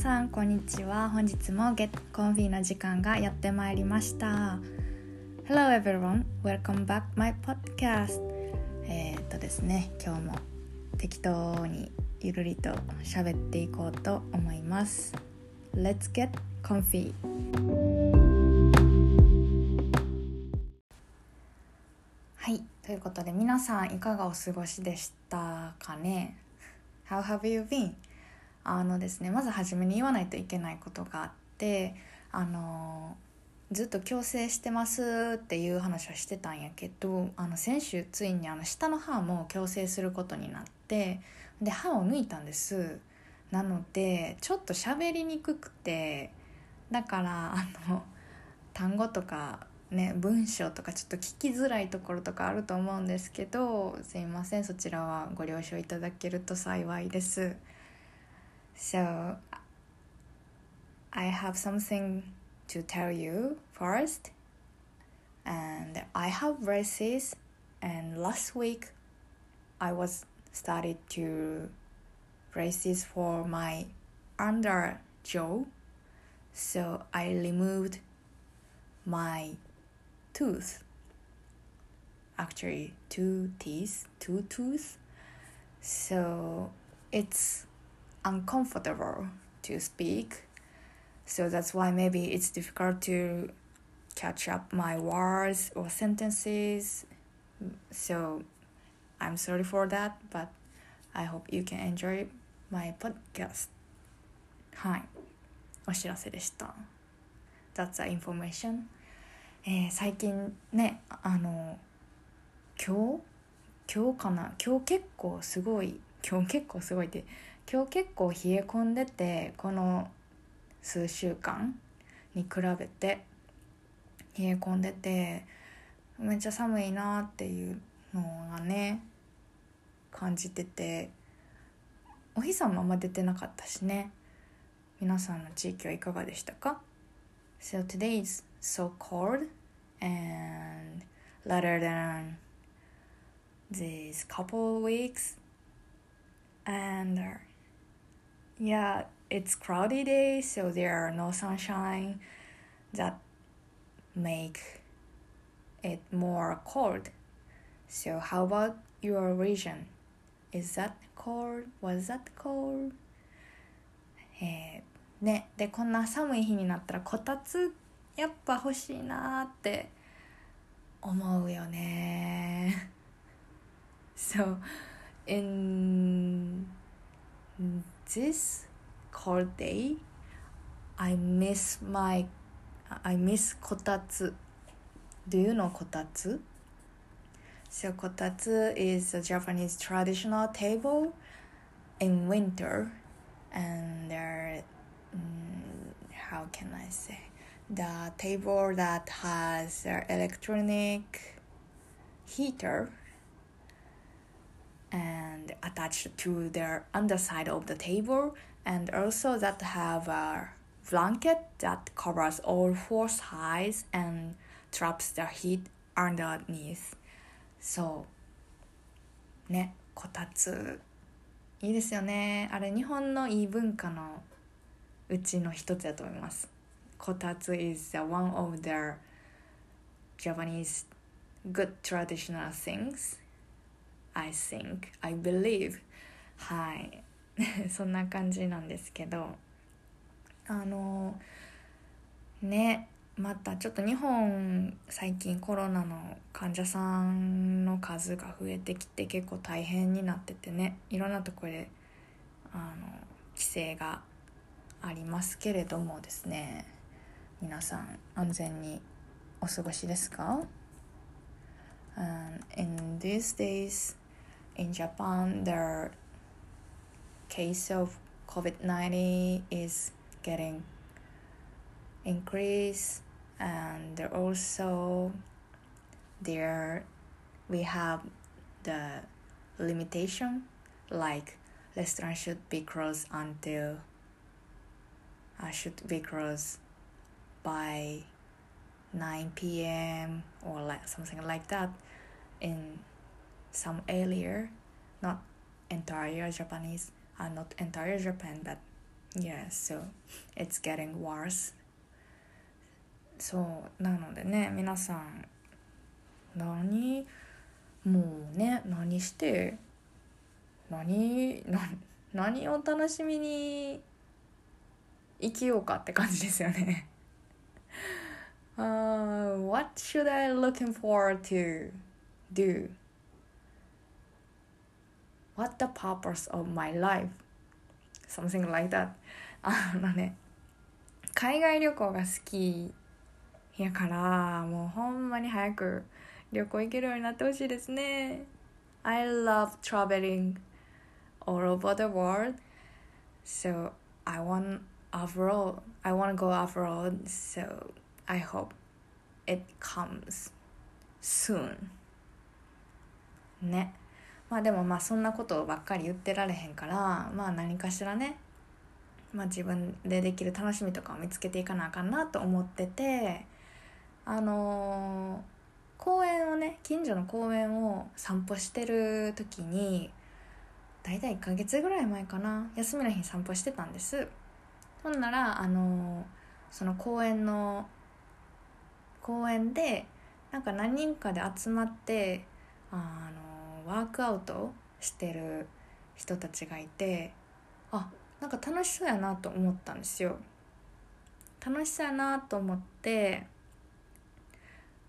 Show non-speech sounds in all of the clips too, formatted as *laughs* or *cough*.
さんこんにちは。本日も Get Comfy の時間がやってまいりました。Hello everyone. Welcome back my podcast. えー、っとですね今日も適当にゆるりと喋っていこうと思います。Let's get comfy. はいということで皆さんいかがお過ごしでしたかね？How have you been? あのですねまず初めに言わないといけないことがあってあのずっと矯正してますっていう話はしてたんやけどあの先週ついにあの下の歯も矯正することになってで歯を抜いたんですなのでちょっと喋りにくくてだからあの単語とかね文章とかちょっと聞きづらいところとかあると思うんですけどすいませんそちらはご了承いただけると幸いです。So, I have something to tell you first. And I have braces, and last week I was started to braces for my under jaw. So I removed my tooth. Actually, two teeth, two tooth. So it's uncomfortable to speak. So that's why maybe it's difficult to catch up my words or sentences. So I'm sorry for that, but I hope you can enjoy my podcast. はい。お知らせでした。That's the information. えー、最近ね、あの、今日今日かな今日結構すごい、今日結構すごいって、今日結構冷え込んでてこの数週間に比べて冷え込んでてめっちゃ寒いなっていうのがね感じててお日様あんま出てなかったしね。皆さんの地域はいかがでしたか？So today is so cold and rather than these couple weeks and yeah, it's cloudy day, so there are no sunshine that make it more cold. So how about your region? Is that cold? Was that cold? えー、ね、でこんな寒い日になったらこたつやっぱ欲しいなって思うよね。So in this cold day I miss my I miss kotatsu. Do you know kotatsu? So kotatsu is a Japanese traditional table in winter and there mm, how can I say? The table that has electronic heater and attached to the underside of the table and also that have a blanket that covers all four sides and traps the heat underneath そうねこたついいですよねあれ日本のいい文化のうちの一つだと思いますこたつ is one of the Japanese good traditional things I think I believe. はい。*laughs* そんな感じなんですけど。あのねまたちょっと日本最近コロナの患者さんの数が増えてきて結構大変になっててね。いろんなところであの規制がありますけれどもですね。皆さん安全にお過ごしですか、um, In these days in Japan, the case of COVID-19 is getting increased and also there we have the limitation like restaurants should be closed until uh, should be closed by 9 p.m. or like something like that in some area, not entire Japanese, uh, not entire Japan, but Yeah, so it's getting worse. そうなのでね皆さん何もうね何して何な何を楽しみに生きようかって感じですよね uh, What should I looking forward to do? What the purpose of my life? Something like that *laughs* あのね海外旅行が好きやからもうほんまに早く旅行行けるようになってほしいですね I love traveling all over the world so I want abroad I want to go abroad so I hope it comes soon ね まあでもまあそんなことばっかり言ってられへんからまあ何かしらねまあ自分でできる楽しみとかを見つけていかなあかんなと思っててあのー、公園をね近所の公園を散歩してる時に大体1ヶ月ぐらい前かな休みの日に散歩してたんです。ほんならあのー、その公園の公園でなんか何人かで集まってあの、ワークアウトしてる人たちがいてあなんか楽しそうやなと思ったんですよ。楽しそうやなと思って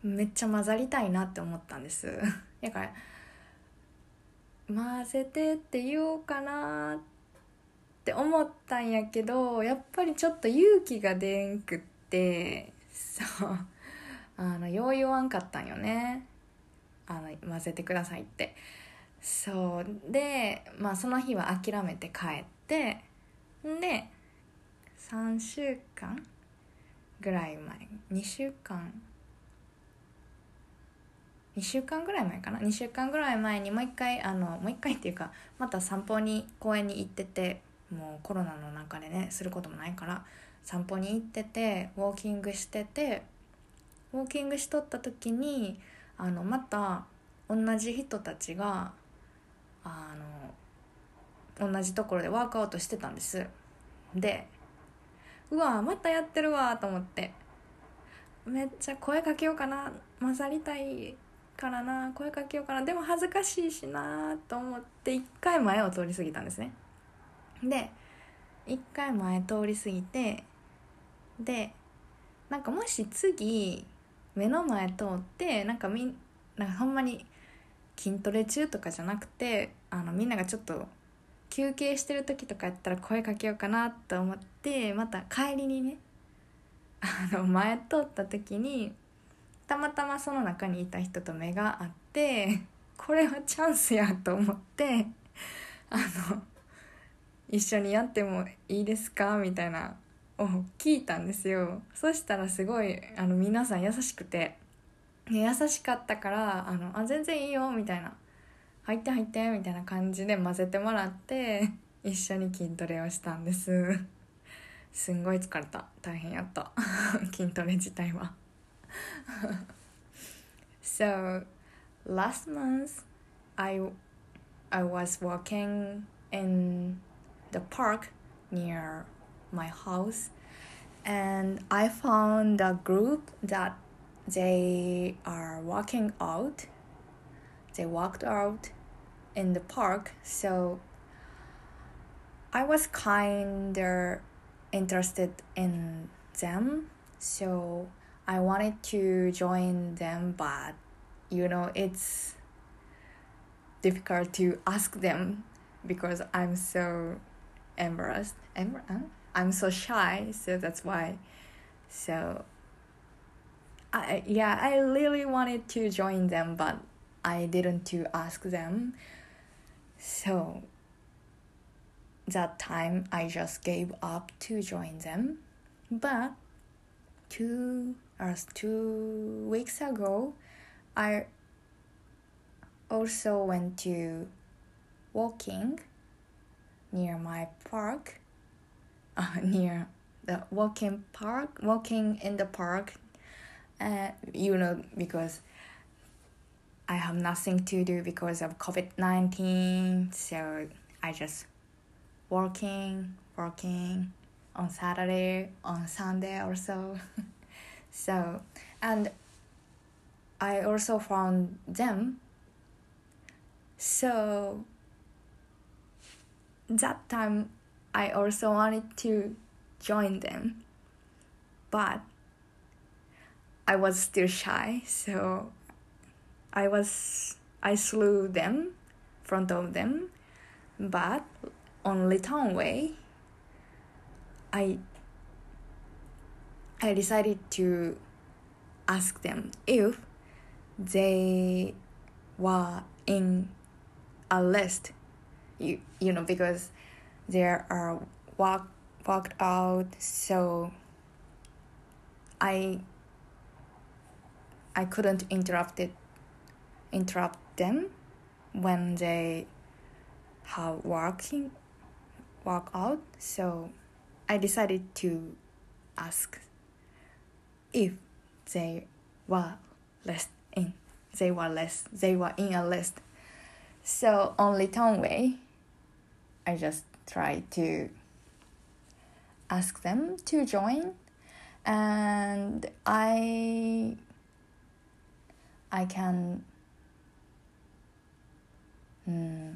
めっちゃ混ざりたいなって思ったんです。*laughs* だから混ぜてって言おうかなって思ったんやけどやっぱりちょっと勇気が出んくってそう。あのよう言わんかったんよね。あの混ぜてくださいって。そう。でまあその日は諦めて帰ってで3週間ぐらい前2週間2週間ぐらい前かな？2週間ぐらい前にもう一回あのもう一回っていうかまた散歩に公園に行っててもうコロナの中でねすることもないから散歩に行っててウォーキングしててウォーキングしとった時にあのまた同じ人たちがあの同じところでワークアウトしてたんです。でうわまたやってるわと思って。めっちゃ声かけようかな。混ざりたいからな。声かけようかな。でも恥ずかしいしなと思って一回前を通り過ぎたんですね。で一回前通り過ぎてでなんかもし次目の前通ってなんかみなんかほんまに筋トレ中とかじゃなくてあのみんながちょっと休憩してる時とかやったら声かけようかなと思ってまた帰りにねあの前通った時にたまたまその中にいた人と目が合ってこれはチャンスやと思ってあの一緒にやってもいいですか？みたいなを聞いたんですよ。そしたらすごいあの皆さん優しくて。優しかったからあのあ全然いいよみたいな入って入ってみたいな感じで混ぜてもらって一緒に筋トレをしたんです。すんごい疲れた。大変やった。*laughs* 筋トレ自体は。*laughs* So last month I I was walking in the park near my house and I found a group that they are walking out. They walked out in the park so I was kinda interested in them. So I wanted to join them, but you know, it's difficult to ask them because I'm so embarrassed. Embar- I'm so shy, so that's why. So, I yeah, I really wanted to join them, but I didn't to ask them. So that time I just gave up to join them, but two or two weeks ago, I also went to walking near my park, uh, *laughs* near the walking park, walking in the park, uh, you know, because I have nothing to do because of COVID 19, so I just working working on Saturday on Sunday or so *laughs* so and I also found them. So that time I also wanted to join them but I was still shy so I was I slew them front of them but on return way I I decided to ask them if they were in a list you you know because there are walk walked out so I I couldn't interrupt it interrupt them when they have working walk out. So I decided to ask if they were less in they were less they were in a list. So on return way I just try to ask them to join and i i can Hmm.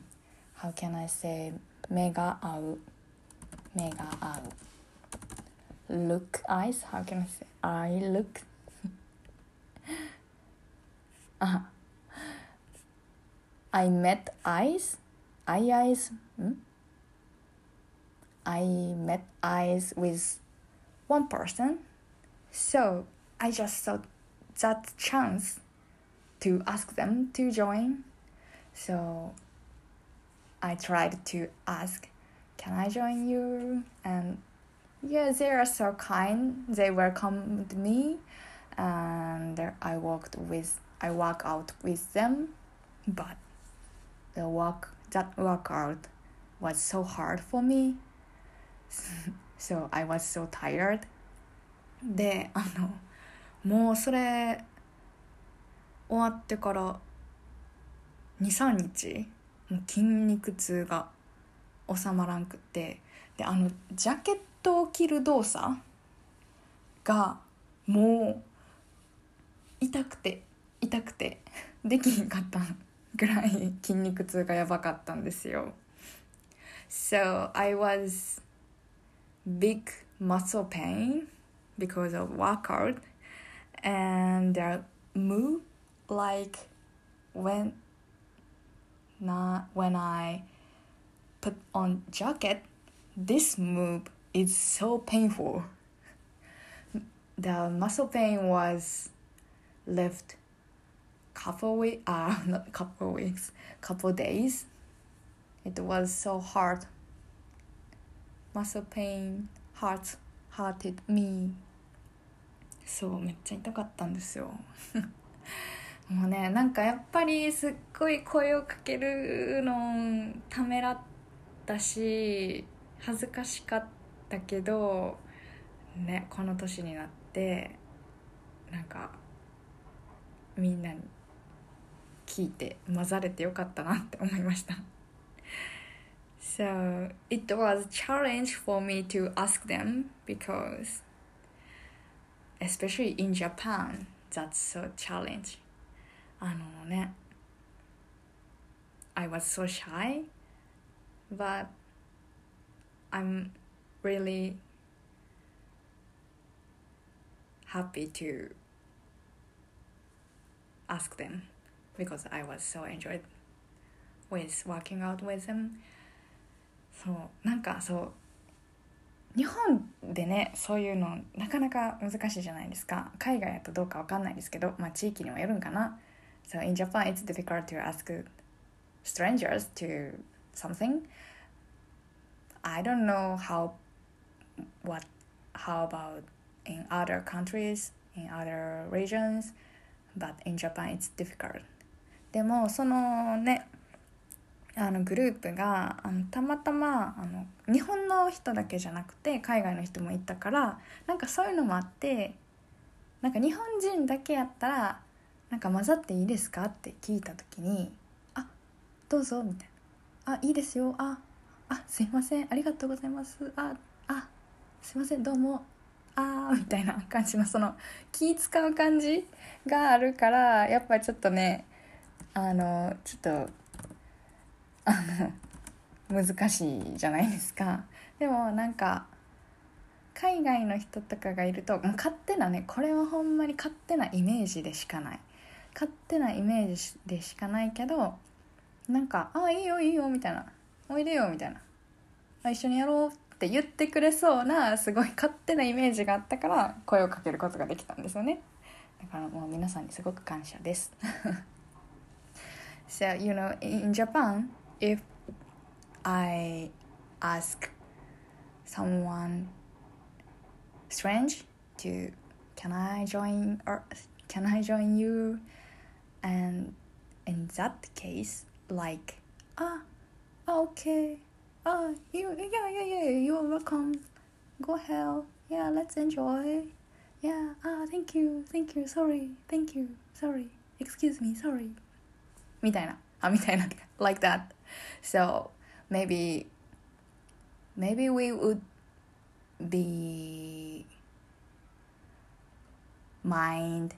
how can i say mega out mega out look eyes how can i say i look *laughs* uh -huh. i met eyes i eyes hmm? I met eyes with one person so I just thought that chance to ask them to join so I tried to ask, Can I join you? And yeah, they are so kind. They welcomed me and I walked with I walk out with them but the walk that workout was so hard for me so I was so tired. であのもうそれ終わってから23日もう筋肉痛が収まらんくってであのジャケットを着る動作がもう痛くて痛くてできひんかったぐらい筋肉痛がやばかったんですよ。So I was big muscle pain because of workout and uh, move like when not when I put on jacket this move is so painful. The muscle pain was left couple weeks uh *laughs* not couple weeks couple days. It was so hard muscle pain hurt hurted me. そうめっちゃ痛かったんですよ。*laughs* もうねなんかやっぱりすっごい声をかけるのためらったし恥ずかしかったけどねこの年になってなんかみんなに聞いて混ざれてよかったなって思いました。So it was a challenge for me to ask them because especially in Japan that's so challenge あのね I was so shy but I'm really happy to ask them because I was so enjoyed with working out with them そうなんかそう日本でねそういうのなかなか難しいじゃないですか海外だとどうかわかんないですけどまあ地域にもよるんかな So in Japan it's difficult to ask strangers to something I don't know how what how about in other countries in other regions but in Japan it's difficult でもそのねあのグループがあのたまたまあの日本の人だけじゃなくて海外の人もいたからなんかそういうのもあってなんか日本人だけやったらなんか混ざっていいですかって聞いた時に「あどうぞ」みたいな「あいいですよ。ああすいません。ありがとうございます。ああすいません。どうも。あーみたいな感じのその気使う感じがあるからやっぱちょっとねあのちょっと *laughs* 難しいじゃないですか。でもなんか海外の人とかがいるともう勝手なねこれはほんまに勝手なイメージでしかない。勝手なイメージでしかないけどなんか「ああいいよいいよ」みたいな「おいでよ」みたいな「一緒にやろう」って言ってくれそうなすごい勝手なイメージがあったから声をかけることができたんですよね。だからもう皆さんにすごく感謝です。*laughs* So you know in Japan if I ask someone strange to can I join or can I join you and in that case like ah okay ah you yeah yeah yeah you're welcome go ahead yeah let's enjoy yeah ah thank you thank you sorry thank you sorry excuse me sorry みたいなあみたいな *laughs* like that so maybe maybe we would be mind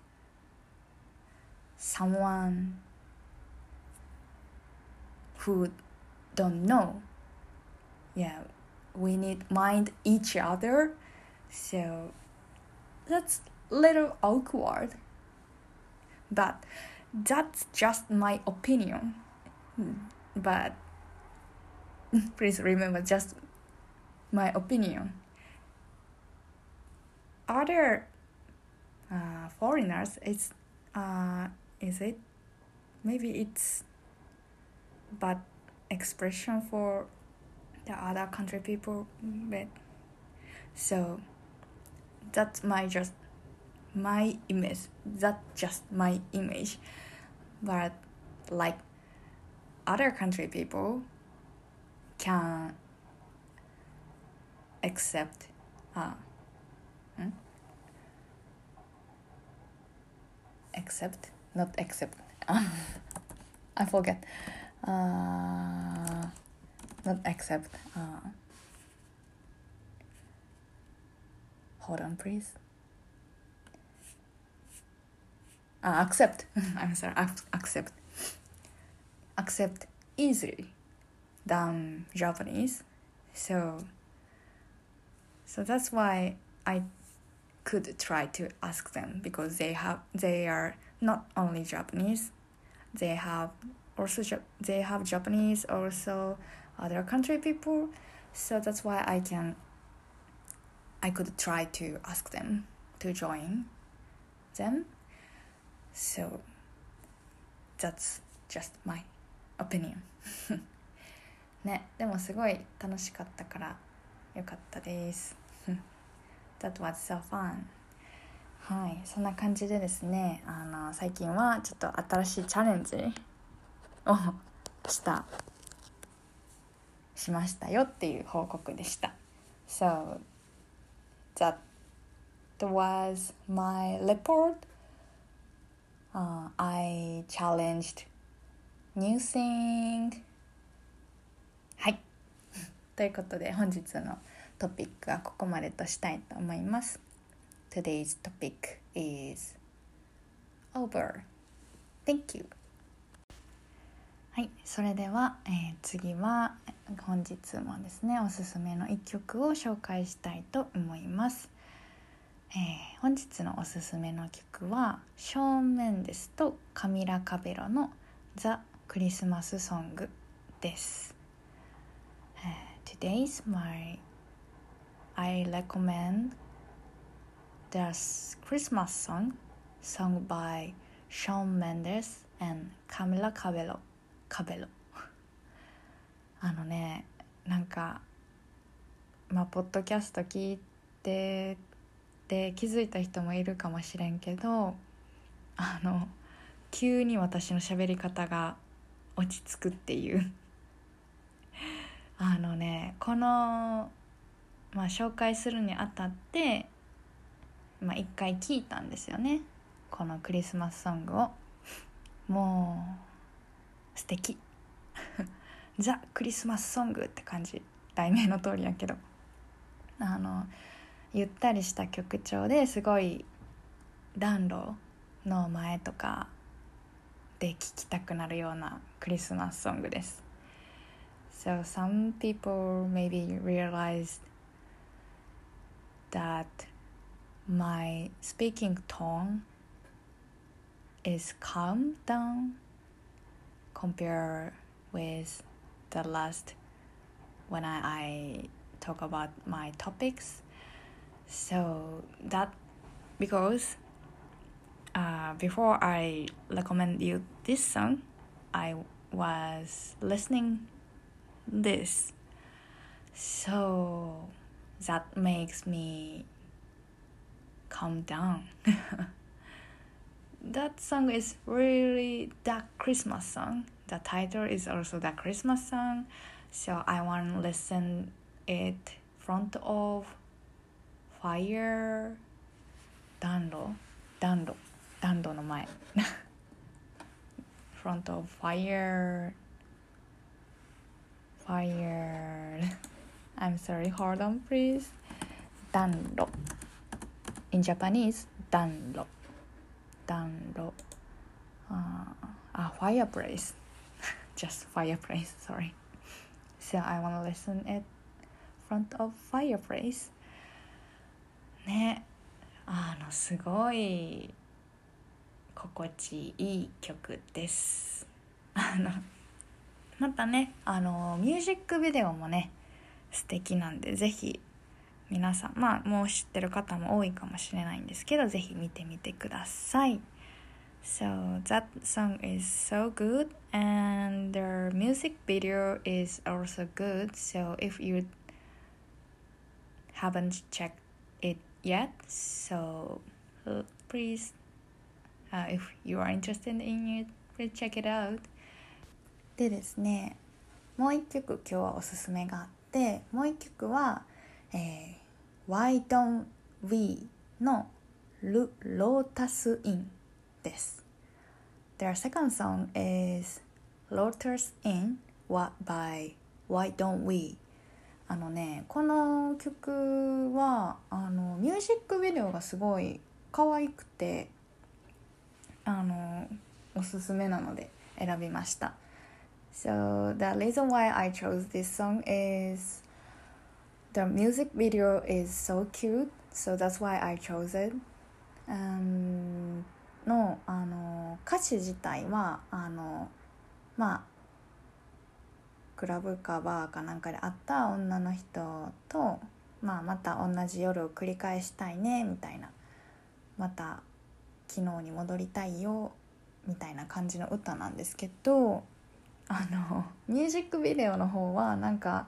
someone who don't know. Yeah we need mind each other. So that's little awkward. But that's just my opinion hmm. But *laughs* please remember just my opinion. Other uh, foreigners it's uh, is it? Maybe it's bad expression for the other country people but so that's my just my image. That's just my image. But like other country people can accept uh, hmm? accept? Not accept. *laughs* I forget. Uh, not accept uh, hold on please. Uh, accept. *laughs* I'm sorry accept accept easily than japanese. So so that's why i could try to ask them because they have they are not only japanese. They have also they have japanese also other country people. So that's why i can i could try to ask them to join them. So that's just my opinion *laughs* ねでもすごい楽しかったからよかったです。That was so fun はいそんな感じでですねあの最近はちょっと新しいチャレンジを *laughs* したしましたよっていう報告でした。So that was my report、uh, I challenged new thing はい。*laughs* ということで本日のトピックはここまでとしたいと思います。Today's topic is over. Thank you. はいそれでは、えー、次は本日もですねおすすめの一曲を紹介したいと思います。えー、本日のおすすめの曲はショーン・メンデスとカミラ・カベロの「ザ・クリスマスソング」です。Uh, today's my I recommend the Christmas song sung by Shawn Mendes and Camila Cabello. Cabello. あのねなんかまあポッドキャスト聞いてって気づいた人もいるかもしれんけどあの急に私の喋り方が落ち着くっていう。*laughs* あのねこの、まあ、紹介するにあたってまあ、一回聞いたんですよね。このクリスマスソングを。もう素敵。*laughs* ザ・クリスマスソングって感じ。題名の通りやけど。あのゆったりした曲調ですごい暖炉の前とかで聴きたくなるようなクリスマスソングです So some people maybe realized that my speaking tone is calm down compared with the last when I, I talk about my topics. So that because uh, before I recommend you this song, I was listening this. So that makes me calm down. *laughs* that song is really the Christmas song. The title is also the Christmas song. So I want to listen it front of fire 暖炉暖炉暖炉の前 *laughs* front of fire fire I'm sorry hold on please 暖炉 in Japanese 暖炉暖炉 uh, a fireplace *laughs* just fireplace sorry so I want to listen it front of fireplace ねあのすごい 心地いい曲ですあのまたねあのミュージックビデオもね素敵なんでぜひ皆さんまあもう知ってる方も多いかもしれないんですけどぜひ見てみてください So that song is so good and the music video is also good so if you haven't checked it yet so please uh, if you are interested in it please check it out でですねもう一曲今日はおすすめがあってもう一曲は、えー、Why Don't We のロータスインです Their second song is Lotus In What by Why Don't We あのねこの曲はあのミュージックビデオがすごい可愛くてあのおすすめなので選びました So the reason why I chose this song is the music video is so cute, so that's why I chose it. Um, のあの歌詞自体はあのまあクラブかバーかなんかで会った女の人と、まあ、また同じ夜を繰り返したいねみたいなまた昨日に戻りたいよみたいな感じの歌なんですけどあのミュージックビデオの方はなんか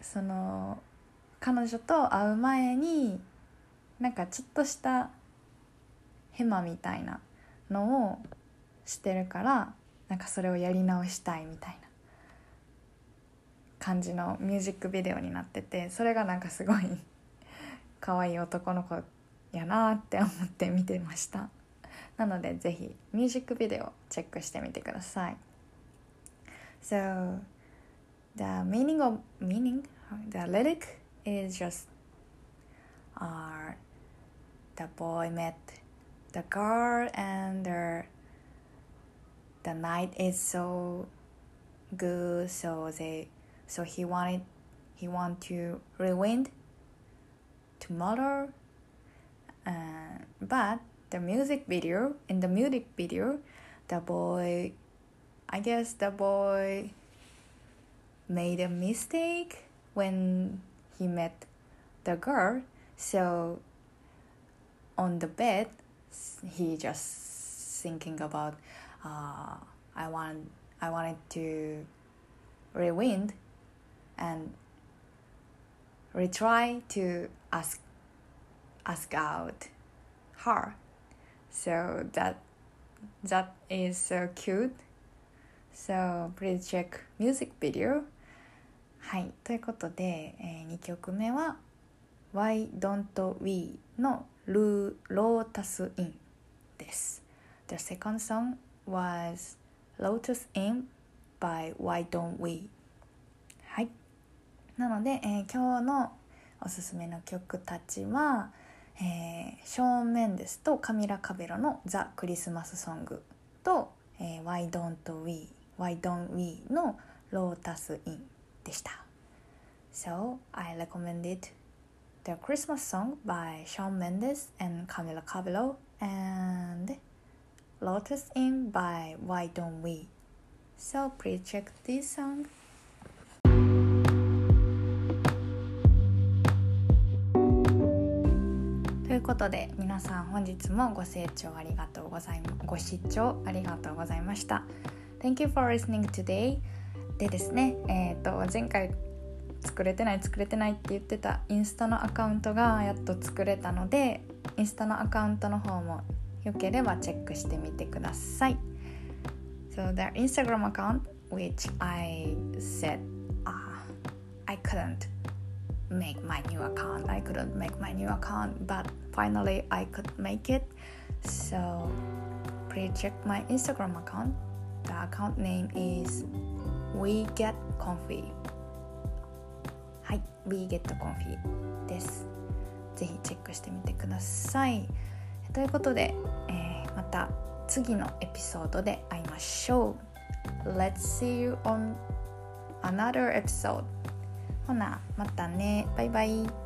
その彼女と会う前になんかちょっとしたヘマみたいなのをしてるからなんかそれをやり直したいみたいな感じのミュージックビデオになっててそれがなんかすごい *laughs* 可愛い男の子やなって思って見てましたなのでぜひミュージックビデオチェックしてみてください So the meaning of meaning, the lyric is just uh, the boy met the girl and the the night is so good so they so he wanted he want to rewind tomorrow uh, but the music video in the music video the boy I guess the boy made a mistake when he met the girl. So on the bed, he just thinking about, uh, I want, I wanted to rewind and retry to ask, ask out her. So that, that is so cute. So please check music video はいということで、えー、2曲目は Why Don't We のルロータスインです The second song was Lotus In by Why Don't We はいなので、えー、今日のおすすめの曲たちは、えー、ショーン・メンデスとカミラ・カベロの「ザ・クリスマスソング」と「えー、Why Don't We Why Don't We」の「ロータス・イン」でした So I recommended the Christmas song by Shawn Mendes and Camila Cabello and Lotus In by Why Don't We So please check this song いうことで皆さん本日もご清聴ありがとうございまご視聴ありがとうございました。Thank you for listening today. でですねえっ、ー、と前回作れてない作れてないって言ってたインスタのアカウントがやっと作れたのでインスタのアカウントの方もよければチェックしてみてください。So the Instagram account which I said uh, I couldn't make my new account I couldn't make my new account but finally I could make it so please check my Instagram account the account name is we get comfy はい We Get Comfy ですぜひチェックしてみてくださいということで、えー、また次のエピソードで会いましょう Let's see you on another episode ほなまたね。バイバイ。